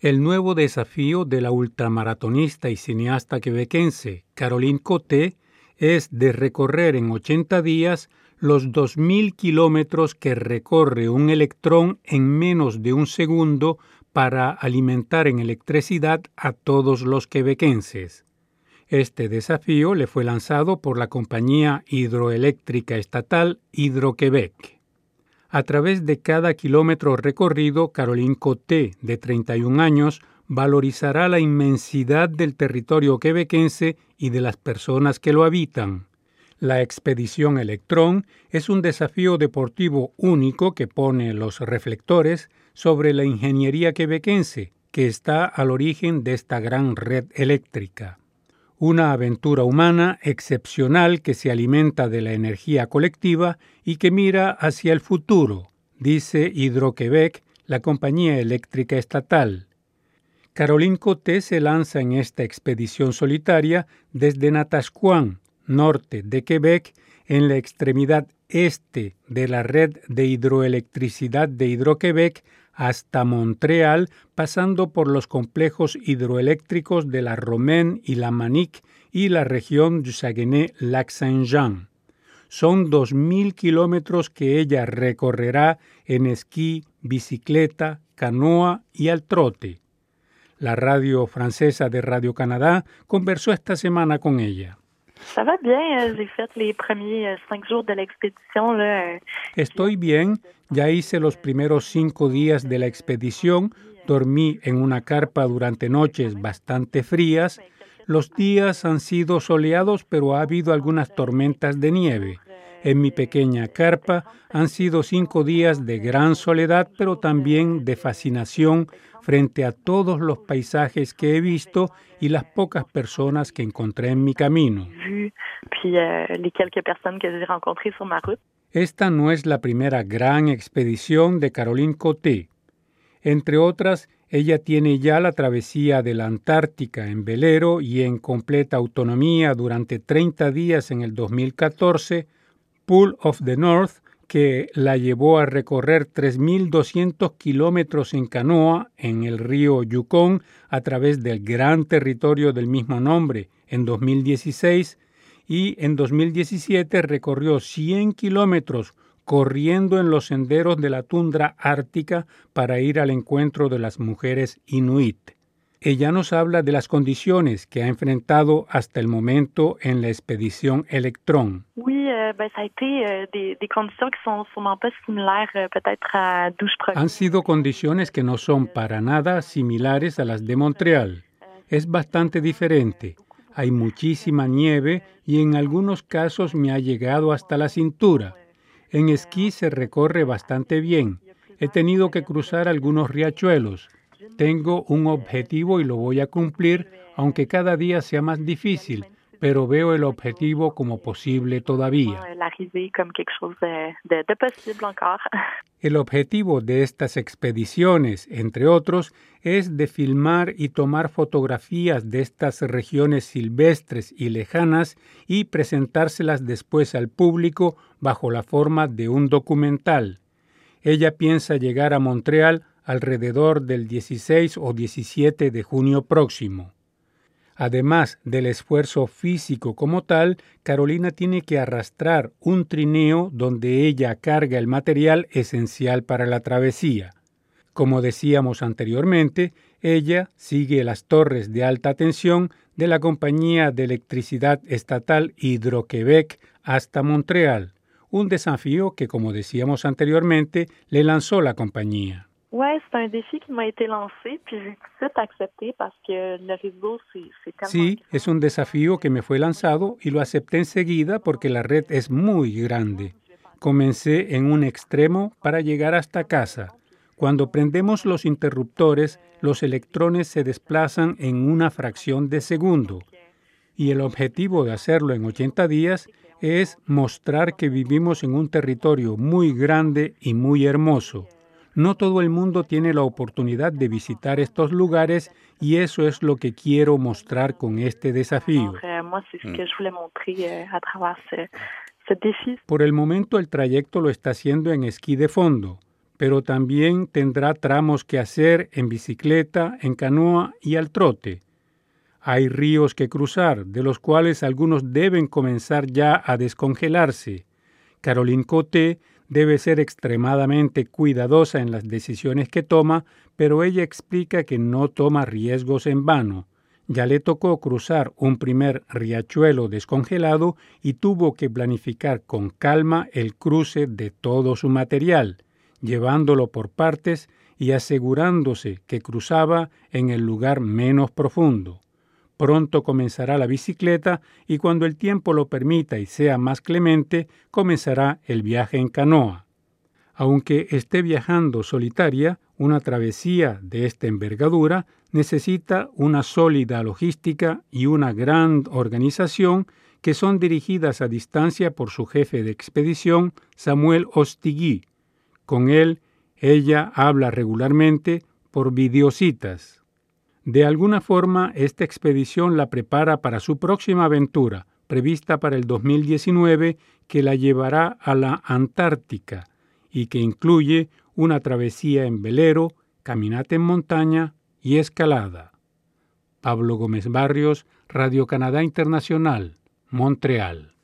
El nuevo desafío de la ultramaratonista y cineasta quebequense Caroline Coté es de recorrer en 80 días los 2.000 kilómetros que recorre un electrón en menos de un segundo para alimentar en electricidad a todos los quebequenses. Este desafío le fue lanzado por la compañía hidroeléctrica estatal Hidroquebec. A través de cada kilómetro recorrido, Caroline Coté, de 31 años, valorizará la inmensidad del territorio quebequense y de las personas que lo habitan. La expedición Electrón es un desafío deportivo único que pone los reflectores sobre la ingeniería quebequense, que está al origen de esta gran red eléctrica. Una aventura humana excepcional que se alimenta de la energía colectiva y que mira hacia el futuro, dice Hidroquebec, la compañía eléctrica estatal. Caroline Coté se lanza en esta expedición solitaria desde Natascuán, norte de Quebec, en la extremidad este de la red de hidroelectricidad de Hidroquebec hasta Montreal, pasando por los complejos hidroeléctricos de la Romaine y la Manique y la región du Saguenay-Lac-Saint-Jean. Son 2.000 kilómetros que ella recorrerá en esquí, bicicleta, canoa y al trote. La radio francesa de Radio Canadá conversó esta semana con ella. Estoy bien. Ya hice los primeros cinco días de la expedición. Dormí en una carpa durante noches bastante frías. Los días han sido soleados, pero ha habido algunas tormentas de nieve. En mi pequeña carpa han sido cinco días de gran soledad, pero también de fascinación frente a todos los paisajes que he visto y las pocas personas que encontré en mi camino. Esta no es la primera gran expedición de Caroline Coté. Entre otras, ella tiene ya la travesía de la Antártica en velero y en completa autonomía durante 30 días en el 2014, Pool of the North, que la llevó a recorrer 3.200 kilómetros en canoa en el río Yukon a través del gran territorio del mismo nombre en 2016 y en 2017 recorrió 100 kilómetros corriendo en los senderos de la tundra ártica para ir al encuentro de las mujeres inuit. Ella nos habla de las condiciones que ha enfrentado hasta el momento en la expedición Electrón. Han sido condiciones que no son para nada similares a las de Montreal. Es bastante diferente. Hay muchísima nieve y en algunos casos me ha llegado hasta la cintura. En esquí se recorre bastante bien. He tenido que cruzar algunos riachuelos tengo un objetivo y lo voy a cumplir, aunque cada día sea más difícil, pero veo el objetivo como posible todavía. El objetivo de estas expediciones, entre otros, es de filmar y tomar fotografías de estas regiones silvestres y lejanas y presentárselas después al público bajo la forma de un documental. Ella piensa llegar a Montreal alrededor del 16 o 17 de junio próximo. Además del esfuerzo físico como tal, Carolina tiene que arrastrar un trineo donde ella carga el material esencial para la travesía. Como decíamos anteriormente, ella sigue las torres de alta tensión de la compañía de electricidad estatal Hidroquebec hasta Montreal, un desafío que, como decíamos anteriormente, le lanzó la compañía. Sí, es un desafío que me fue lanzado y lo acepté enseguida porque la red es muy grande. Comencé en un extremo para llegar hasta casa. Cuando prendemos los interruptores, los electrones se desplazan en una fracción de segundo. Y el objetivo de hacerlo en 80 días es mostrar que vivimos en un territorio muy grande y muy hermoso no todo el mundo tiene la oportunidad de visitar estos lugares y eso es lo que quiero mostrar con este desafío. Por el momento el trayecto lo está haciendo en esquí de fondo. pero también tendrá tramos que hacer en bicicleta, en canoa y al trote. Hay ríos que cruzar, de los cuales algunos deben comenzar ya a descongelarse. Caroline Coté debe ser extremadamente cuidadosa en las decisiones que toma, pero ella explica que no toma riesgos en vano. Ya le tocó cruzar un primer riachuelo descongelado y tuvo que planificar con calma el cruce de todo su material, llevándolo por partes y asegurándose que cruzaba en el lugar menos profundo. Pronto comenzará la bicicleta y cuando el tiempo lo permita y sea más clemente, comenzará el viaje en canoa. Aunque esté viajando solitaria, una travesía de esta envergadura necesita una sólida logística y una gran organización que son dirigidas a distancia por su jefe de expedición, Samuel Ostigui. Con él, ella habla regularmente por videocitas. De alguna forma, esta expedición la prepara para su próxima aventura, prevista para el 2019, que la llevará a la Antártica y que incluye una travesía en velero, caminata en montaña y escalada. Pablo Gómez Barrios, Radio Canadá Internacional, Montreal.